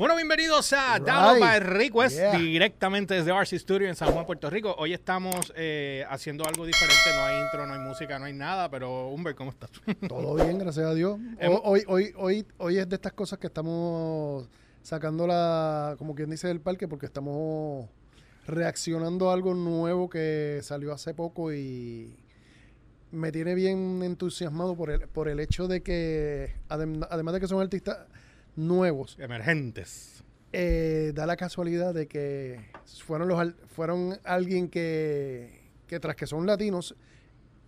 Bueno, bienvenidos a Right. Download by Request, Yeah. directamente desde RC Studio en San Juan, Puerto Rico. Hoy estamos eh, haciendo algo diferente, no hay intro, no hay música, no hay nada, pero Humber, ¿cómo estás? Todo bien, gracias a Dios. Hoy, hoy, hoy, hoy es de estas cosas que estamos sacando la, como quien dice, del parque porque estamos reaccionando a algo nuevo que salió hace poco y me tiene bien entusiasmado por el, por el hecho de que, adem- además de que son artistas nuevos, Emergentes. eh, da la casualidad de que fueron los fueron alguien que, que tras que son latinos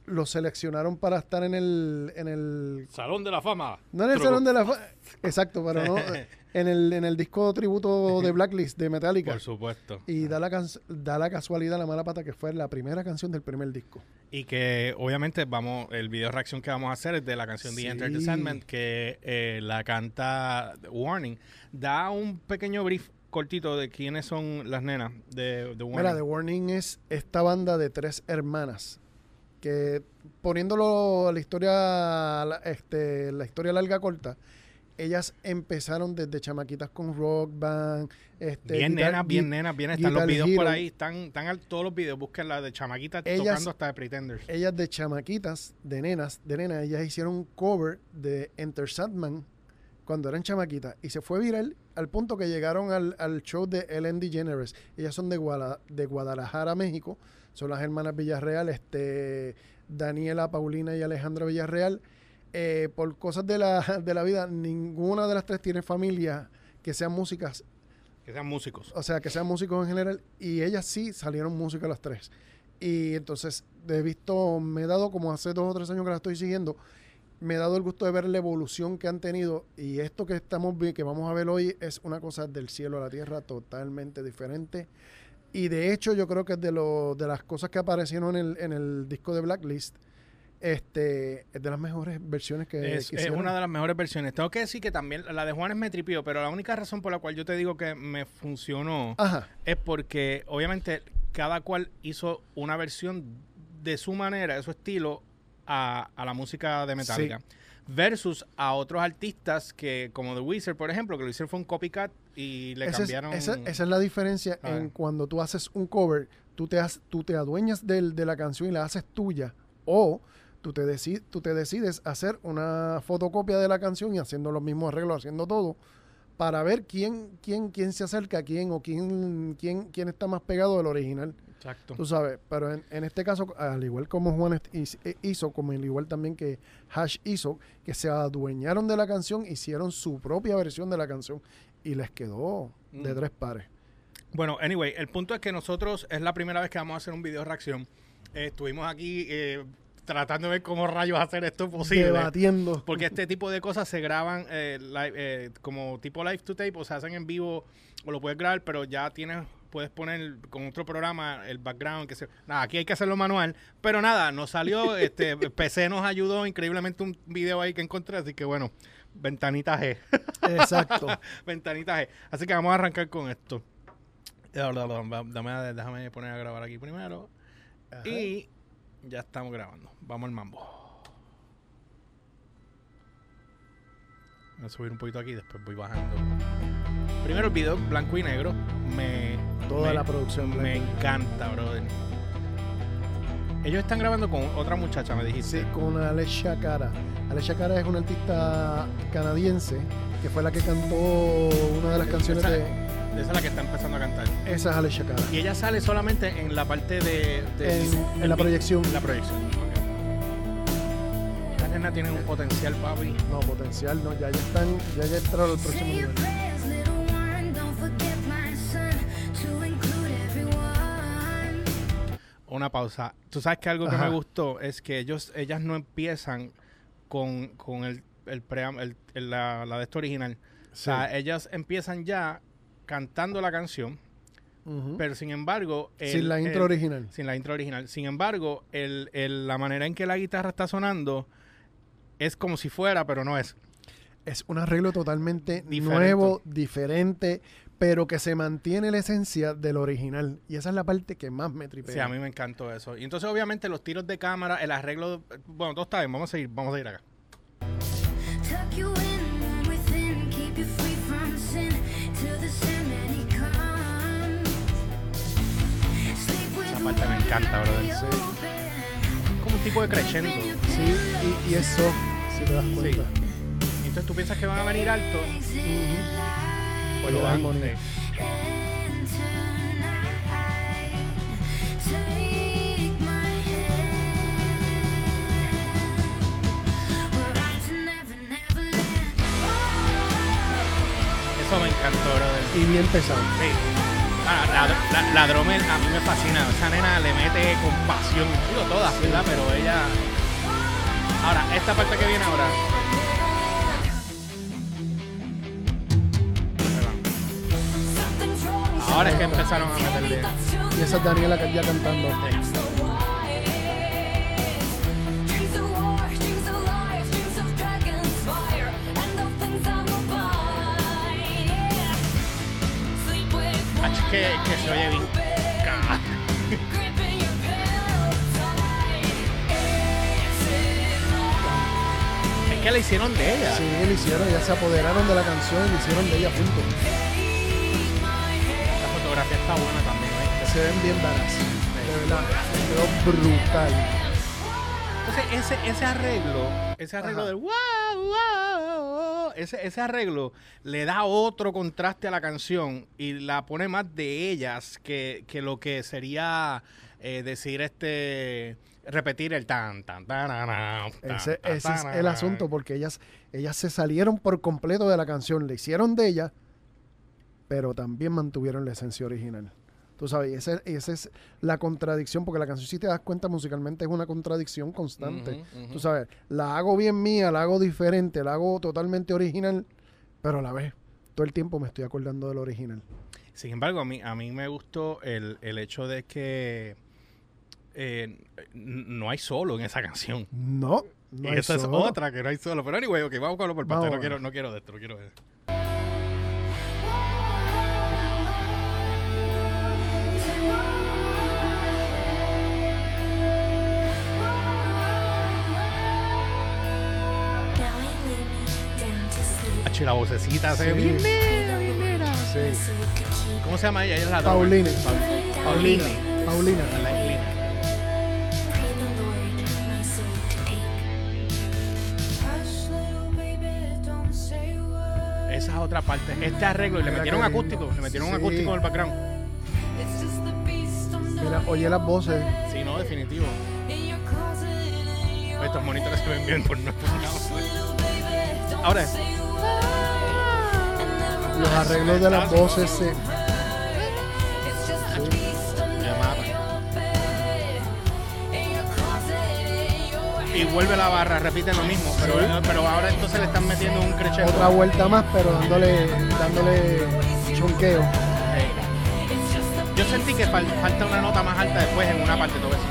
los seleccionaron para estar en el en el Salón de la Fama. no en el Truco. salón de la fa- exacto pero no en el en el disco tributo de Blacklist de Metallica Por supuesto. y da la can- da la casualidad la mala pata que fue la primera canción del primer disco Y que obviamente vamos, el video reacción que vamos a hacer es de la canción The Sí. Enter the Sandman, que eh, la canta Warning. Da un pequeño brief cortito de quiénes son las nenas de, de Warning. Mira, The Warning es esta banda de tres hermanas que poniéndolo a la historia este, la historia larga corta, ellas empezaron desde chamaquitas con rock band, este, bien guitar- nenas, bien nenas, bien están los videos por ahí, están, están todos los videos, busquen la de chamaquitas Ellas- tocando hasta de Pretenders. ellas de chamaquitas, de nenas, de nenas, ellas hicieron un cover de Enter Sandman cuando eran chamaquitas y se fue viral al punto que llegaron al, al show de Ellen DeGeneres. Ellas son de, Guala- de Guadalajara, México. Son las hermanas Villarreal, este, Daniela, Paulina y Alejandra Villarreal. Eh, por cosas de la, de la vida, ninguna de las tres tiene familia que sean músicas Que sean músicos. o sea, que sean músicos en general, y ellas sí salieron músicas las tres. Y entonces, he visto, me he dado como hace dos o tres años que la estoy siguiendo, me he dado el gusto de ver la evolución que han tenido, y esto que estamos que vamos a ver hoy es una cosa del cielo a la tierra totalmente diferente. Y de hecho, yo creo que de, lo, de las cosas que aparecieron en el, en el disco de Blacklist, este, es de las mejores versiones que, Es, es una de las mejores versiones. Tengo que decir que también la de Juanes me tripió, pero la única razón por la cual yo te digo que me funcionó Ajá, es porque obviamente cada cual hizo una versión de su manera, de su estilo, a, a la música de Metallica. Versus a otros artistas que, como The Wizard, por ejemplo, que lo hicieron fue un copycat y le Esa es, cambiaron. esa, esa es la diferencia en cuando tú haces un cover, tú te, has- tú te adueñas del- de la canción y la haces tuya, o tú te, deci- tú te decides hacer una fotocopia de la canción y haciendo los mismos arreglos, haciendo todo, para ver quién, quién, quién se acerca a quién o quién, quién, quién está más pegado del original. Exacto. Tú sabes, pero en, en este caso, al igual como Juan eh, hizo, como al igual también que Hash hizo, que se adueñaron de la canción, hicieron su propia versión de la canción y les quedó de Mm. tres pares. Bueno, anyway, el punto es que nosotros es la primera vez que vamos a hacer un video reacción. Eh, estuvimos aquí eh, tratando de ver cómo rayos hacer esto posible. Debatiendo. Porque este tipo de cosas se graban eh, live, eh, como tipo live to tape, o se hacen en vivo, o lo puedes grabar, pero ya tienes, puedes poner con otro programa el background, que se, nada, aquí hay que hacerlo manual, pero nada, nos salió, este, PC nos ayudó increíblemente un video ahí que encontré, así que bueno, ventanita G, Exacto. ventanita G, así que vamos a arrancar con esto. Dame, déjame poner a grabar aquí primero. Ajá. Y ya estamos grabando. Vamos al mambo. Voy a subir un poquito aquí, después voy bajando. Primero el video blanco y negro. Me, Toda me- la producción. me encanta, brother. Ellos están grabando con otra muchacha, me dijiste. Sí, con Alessia Cara. Alessia Cara es una artista canadiense que fue la que cantó una de las canciones Esa- de... Esa es la que está empezando a cantar. Esa es Alessia Cara. Y ella sale solamente en la parte de... de- En, en la proyección. en la proyección. ok. Estas nenas tienen un potencial, papi. No, potencial, no. Ya, ya están, ya, ya entraron al próximo nivel. Una pausa. Tú sabes que algo que Ajá. me gustó es que ellos, ellas no empiezan con, con el, el, pream- el- el- la, la de esto original. O sea, ellas empiezan ya cantando la canción, pero sin embargo... Sin la intro original. Sin la intro original. Sin embargo, el, el- la manera en que la guitarra está sonando es como si fuera, pero no es es un arreglo totalmente nuevo, diferente, pero que se mantiene la esencia del original. Y esa es la parte que más me tripea. Sí, a mí me encantó eso. Y entonces, obviamente, los tiros de cámara, el arreglo. Bueno, todo está bien, vamos a seguir, vamos a ir acá. Esa parte me encanta, brother. Sí. Como un tipo de crescendo. Sí, y, eso, si te das cuenta entonces tú piensas que van a venir alto. Pues lo my hand. We're off to Never Neverland. Eso me encantó, brother. Y bien pesado. Sí. Ah, la, la, a mí me fascina. Esa nena le mete con pasión. Digo todas, ¿verdad? Pero ella. Ahora, esta parte que viene ahora. Ahora es que empezaron a meterle. Y esa es Daniela que ya cantando. Ach, que, que se oye bien. Es que la hicieron de ella. Sí, lo hicieron, ya se apoderaron de la canción y lo hicieron de ella juntos. Está buena también. ¿viste? Se ven bien varas. De verdad, quedó brutal. Entonces, ese, ese arreglo, ese arreglo Ajá. del wow, wow, ese, ese arreglo le da otro contraste a la canción y la pone más de ellas que, que lo que sería eh, decir este repetir el tan tan tan tan, tan, Ese, tan, ese es tan, el asunto, porque ellas, ellas se salieron por completo de la canción, le hicieron de ella, pero también mantuvieron la esencia original. Tú sabes, esa esa es la contradicción, porque la canción, si te das cuenta, musicalmente es una contradicción constante. Tú sabes, la hago bien mía, la hago diferente, la hago totalmente original, pero a la vez, todo el tiempo me estoy acordando del original. Sin embargo, a mí, a mí me gustó el, el hecho de que eh, no hay solo en esa canción. No, no y hay esa es otra que no hay solo. Pero anyway, ok, vamos con lo por parte. No quiero, no quiero de esto, no quiero de esto. Y la vocecita se ve bien bien. ¿Cómo se llama ella? Ella es la Paulina. Paul- Paulina. Paulina. Paulina. Esa es otra parte. Este arreglo, y le Mira metieron qué acústico. Le metieron un Sí. acústico en el background. Mira, oye las voces. Sí, no, definitivo. Estos monitos que se ven bien por nuestro lado. Ahora, Los arreglos de las voces se, your Y vuelve la barra, repite lo mismo. Pero, pero ahora entonces le están metiendo un crescendo. otra vuelta más, pero dándole, dándole chonqueo. Yo sentí que fal- falta una nota más alta después en una parte. Todo eso.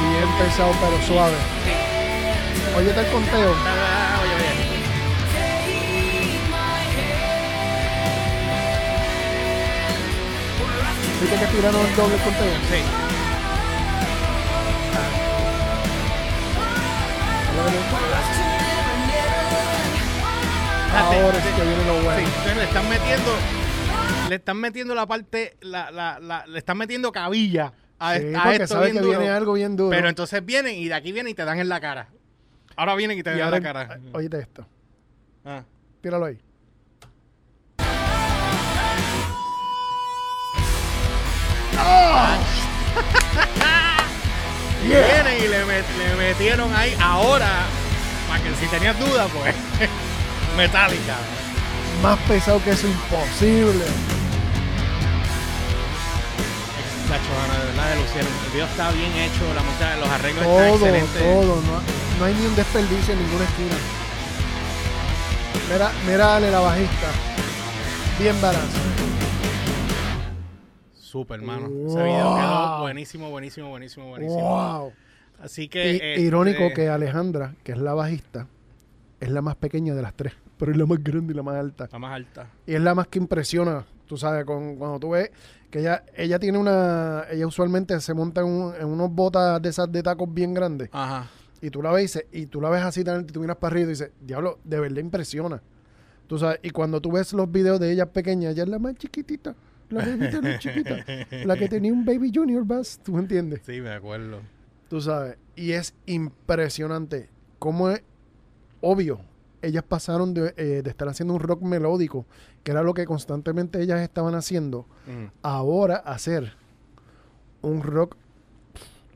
Bien pesado, pero suave. Oye, el conteo. Ah, Oye, oye. ¿Viste que tiraron el doble conteo? Sí. Ahora sí que viene lo Sí, bueno. entonces le están metiendo, le están metiendo la parte, la, la, la- le están metiendo cabilla a, Sí, a porque esto sabe bien que duro. viene algo bien duro. Pero entonces vienen y de aquí vienen y te dan en la cara. Ahora vienen y te dan la cara. oíste esto. Ah. Tíralo ahí. Y vienen y le, met- le metieron ahí ahora, para que si tenías dudas, pues, metálica. Más pesado que eso, imposible. La de verdad, de lucieron. El video está bien hecho, la música, los arreglos Todo, están excelentes. todo. No, no hay ni un desperdicio en ninguna esquina. Mira, mira, dale la bajista. Bien barato. Súper, hermano. Ese Wow. video quedó buenísimo, buenísimo, buenísimo, buenísimo. Wow. Así que. Este, irónico que Alejandra, que es la bajista, es la más pequeña de las tres, pero es la más grande y la más alta. La más alta. Y es la más que impresiona, tú sabes, con, cuando tú ves que ella, ella tiene una, ella usualmente se monta en, un- en unos botas de esas de tacos bien grandes, Ajá. Y tú la ves y, tú la ves así, y tú miras para arriba y dices, diablo, de verdad impresiona. Tú sabes, y cuando tú ves los videos de ella pequeña, ella es la más chiquitita. La bebita más chiquita. La que tenía un Baby Junior Bass, ¿tú me entiendes? Sí, me acuerdo. Tú sabes. Y es impresionante cómo es obvio. Ellas pasaron de, eh, de estar haciendo un rock melódico, que era lo que constantemente ellas estaban haciendo, Mm. ahora hacer un rock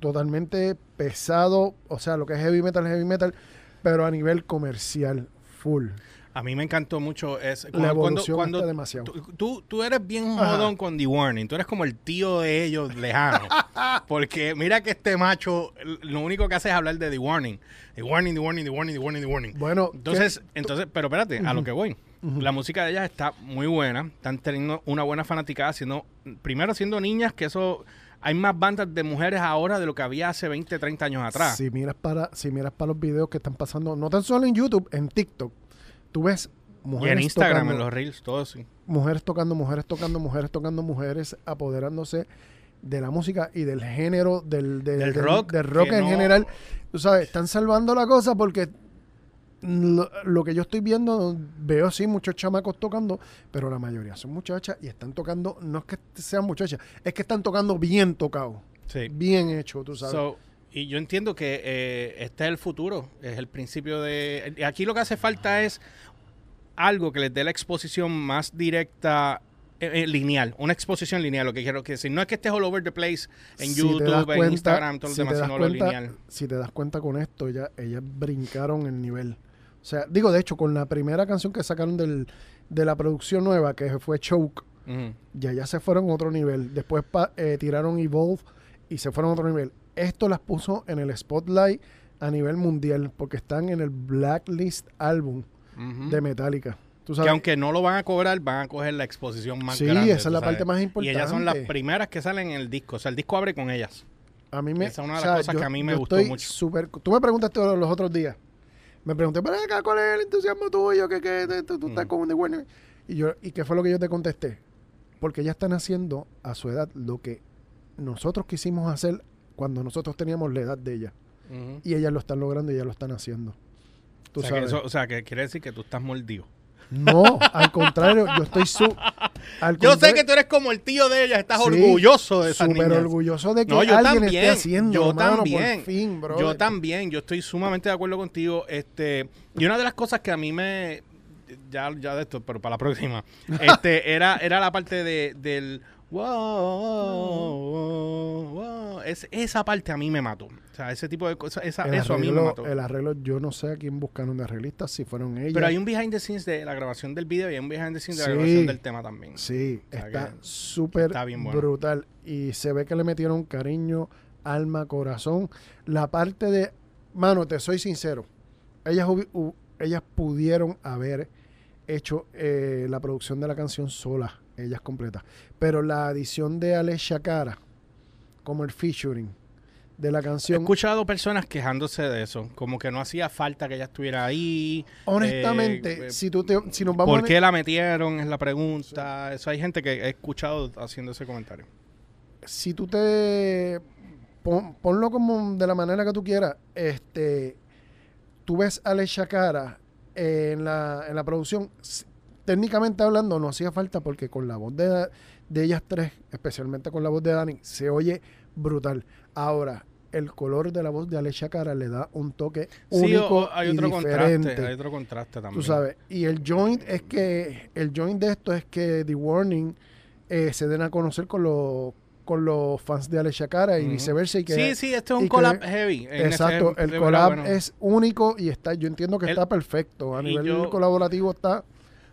totalmente pesado, o sea, lo que es heavy metal, heavy metal, pero a nivel comercial, full. A mí me encantó mucho es La cuando, evolución cuando, está cuando demasiado. tú, tú, eres bien Ajá. jodón con The Warning, tú eres como el tío de ellos lejano. Porque mira que este macho lo único que hace es hablar de The Warning. The Warning, The Warning, The Warning, The Warning, The Warning. Bueno, Entonces, ¿qué- entonces, pero espérate, a lo que voy. La música de ellas está muy buena, están teniendo una buena fanaticada, siendo, primero siendo niñas, que eso, hay más bandas de mujeres ahora de lo que había hace 20, 30 años atrás. Si miras para, si miras para los videos que están pasando, no tan solo en YouTube, en TikTok, tú ves y mujeres en Instagram, tocando, en los reels, todo así. mujeres tocando, mujeres tocando, mujeres tocando, mujeres apoderándose de la música y del género, del, del, Del rock, del rock en no- general. Tú sabes, están salvando la cosa porque lo, lo que yo estoy viendo, veo sí muchos chamacos tocando, pero la mayoría son muchachas y están tocando, no es que sean muchachas, es que están tocando bien tocado, Sí. bien hecho, tú sabes. So, y yo entiendo que eh, este es el futuro, es el principio de... Aquí lo que hace falta es algo que les dé la exposición más directa, eh, eh, lineal, una exposición lineal, lo que quiero decir. No es que estés all over the place en Si YouTube, en Instagram, todo lo si demás, te das sino lo lineal. Si te das cuenta con esto, ya ellas brincaron el nivel. O sea, digo, de hecho, con la primera canción que sacaron del, de la producción nueva, que fue Choke, Ujú. ya ya se fueron a otro nivel. Después pa- eh, tiraron Evolve y se fueron a otro nivel. Esto las puso en el spotlight a nivel mundial porque están en el Blacklist álbum de Metallica. ¿Tú Que sabes? aunque no lo van a cobrar, van a coger la exposición más Sí, grande. esa es la sabes. parte más Y ellas son las importante. primeras que salen en el disco. O sea, el disco abre con ellas. A mí me, Esa es una de o las sea, cosas yo- que a mí me gustó estoy mucho. súper- tú me preguntaste los otros días. Me pregunté, pero acá, ¿cuál es el entusiasmo tuyo? que que tú, tú estás Mm. con The Warner? Y, yo, ¿Y qué fue lo que yo te contesté? Porque ya están haciendo a su edad lo que nosotros quisimos hacer cuando nosotros teníamos la edad de ella. Ujú. Y ellas lo están logrando y ellas lo están haciendo. Tú o, sea, que sabes. eso- o sea, que quiere decir que tú estás mordido. No, al contrario, yo estoy su. al Yo sé que tú eres como el tío de ellas, estás Sí, orgulloso de esas súper niñas. orgulloso de que No, yo alguien también, esté haciendo, yo también, por fin, bro. Yo también, yo estoy sumamente de acuerdo contigo. Este, y una de las cosas que a mí me ya, ya de esto, pero para la próxima, este, era, era la parte de, del wow, wow, wow. Es, esa parte a mí me mató. O sea, ese tipo de cosas, esa- eso a mí me mató. El arreglo, yo no sé a quién buscaron de arreglistas, si fueron ellos. Pero hay un behind the scenes de la grabación del video y hay un behind the scenes de la grabación del tema también. Sí, O sea está súper bueno. brutal. Y se ve que le metieron cariño, alma, corazón. La parte de. Mano, te soy sincero. Ellas, ellas pudieron haber hecho eh, la producción de la canción sola, ellas completas. Pero la adición de Alessia Cara, como el featuring de la He canción, escuchado personas quejándose de eso, como que no hacía falta que ella estuviera ahí. honestamente, eh, si, tú te, si nos vamos ¿Por a- qué la metieron? Es la pregunta. Eso hay gente que he escuchado haciendo ese comentario. si tú te pon- ponlo como de la manera que tú quieras, este tú ves a Alessia Cara en la, en la producción, técnicamente hablando no hacía falta porque con la voz de, de ellas tres, especialmente con la voz de Dani, se oye brutal. Ahora, el color de la voz de Alessia Cara le da un toque Sí, único o- hay y otro diferente. contraste. Hay otro contraste también. Tú sabes, y el joint es que, el joint de esto es que The Warning eh, se den a conocer con los con los fans de Alessia Cara y viceversa y que sí, sí, esto es un que- collab heavy. exacto, el collab bueno. es único y está, yo entiendo que El- está perfecto, a nivel yo- colaborativo está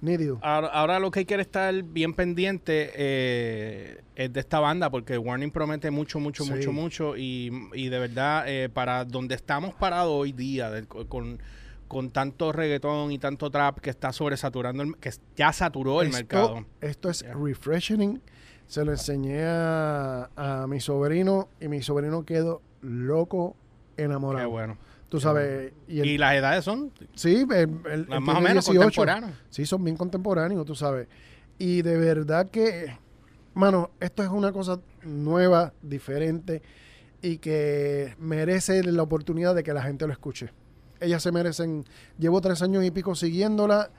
nítido. Ahora, ahora lo que hay que estar bien pendiente eh, es de esta banda, porque Warning promete mucho, mucho, Sí. mucho, mucho. Y, y de verdad, eh, para donde estamos parados hoy día, con, con tanto reggaetón y tanto trap que está sobresaturando, el- que ya saturó el esto, mercado. esto es Ya. refreshing. Se lo enseñé a, a mi sobrino y mi sobrino quedó loco, enamorado. Qué bueno. Tú sabes, y, el- Y las edades son sí, el- el- él las tiene más o menos 18. contemporáneas. Sí, son bien contemporáneos, tú sabes. Y de verdad que, mano, esto es una cosa nueva, diferente y que merece la oportunidad de que la gente lo escuche. Ellas se merecen, llevo tres años y pico siguiéndola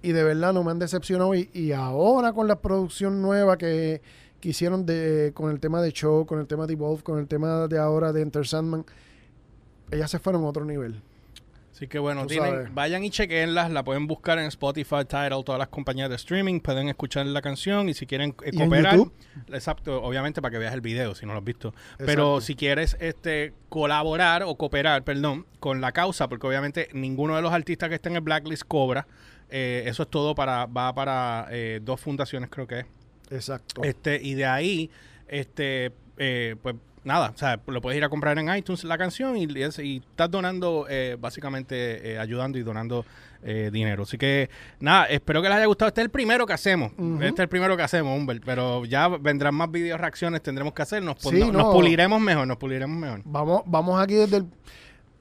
y de verdad no me han decepcionado. Y, y ahora con la producción nueva que, que hicieron de, con el tema de Show, con el tema de Evolve, con el tema de ahora de Enter Sandman, ellas se fueron a otro nivel. Así que bueno, tienen, vayan y chequenlas, la pueden buscar en Spotify, Tidal, todas las compañías de streaming, pueden escuchar la canción y si quieren eh, ¿Y en cooperar, exacto, obviamente para que veas el video si no lo has visto, Exacto. pero si quieres este colaborar o cooperar, perdón, con la causa, porque obviamente ninguno de los artistas que estén en el blacklist cobra, eh, eso es todo para va para eh, dos fundaciones creo que es. Exacto. Este, y de ahí, este, eh, pues nada, o sea, lo puedes ir a comprar en iTunes la canción y, y es- y estás donando, eh, básicamente eh, ayudando y donando eh, dinero. Así que nada, espero que les haya gustado. Este es el primero que hacemos. Este es el primero que hacemos, Humbert. Pero ya vendrán más videos, reacciones, tendremos que hacer. Nos, pon- Sí, nos no. puliremos mejor, nos puliremos mejor. Vamos, vamos aquí desde el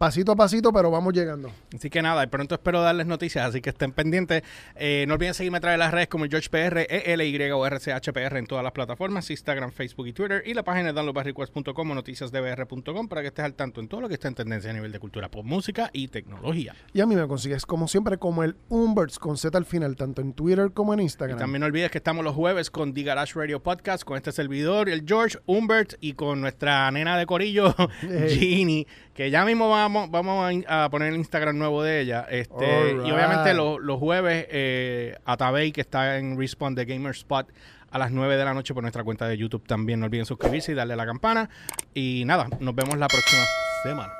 pasito a pasito, pero vamos llegando. Así que nada, y pronto espero darles noticias, así que estén pendientes. Eh, no olviden seguirme a través de las redes como el George PR, ELY o RCHPR en todas las plataformas, Instagram, Facebook y Twitter, y la página de downloadbyrequest.com o noticiasdbr.com para que estés al tanto en todo lo que está en tendencia a nivel de cultura pop, música y tecnología. Y a mí me consigues, como siempre, como el Umberts con Z al final, tanto en Twitter como en Y Instagram. también no olvides que estamos los jueves con The Garage Radio Podcast, con este servidor, el George, Humbert, y con nuestra nena de corillo. Ginny, que ya mismo vamos, vamos a in- a, poner el Instagram nuevo de ella. Este. Y obviamente lo- los jueves, eh, Atabey, que está en Respawn de Gamer Spot, a las 9 de la noche por nuestra cuenta de YouTube también. No olviden suscribirse y darle a la campana. Y nada, nos vemos la próxima semana.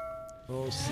Oh, sí.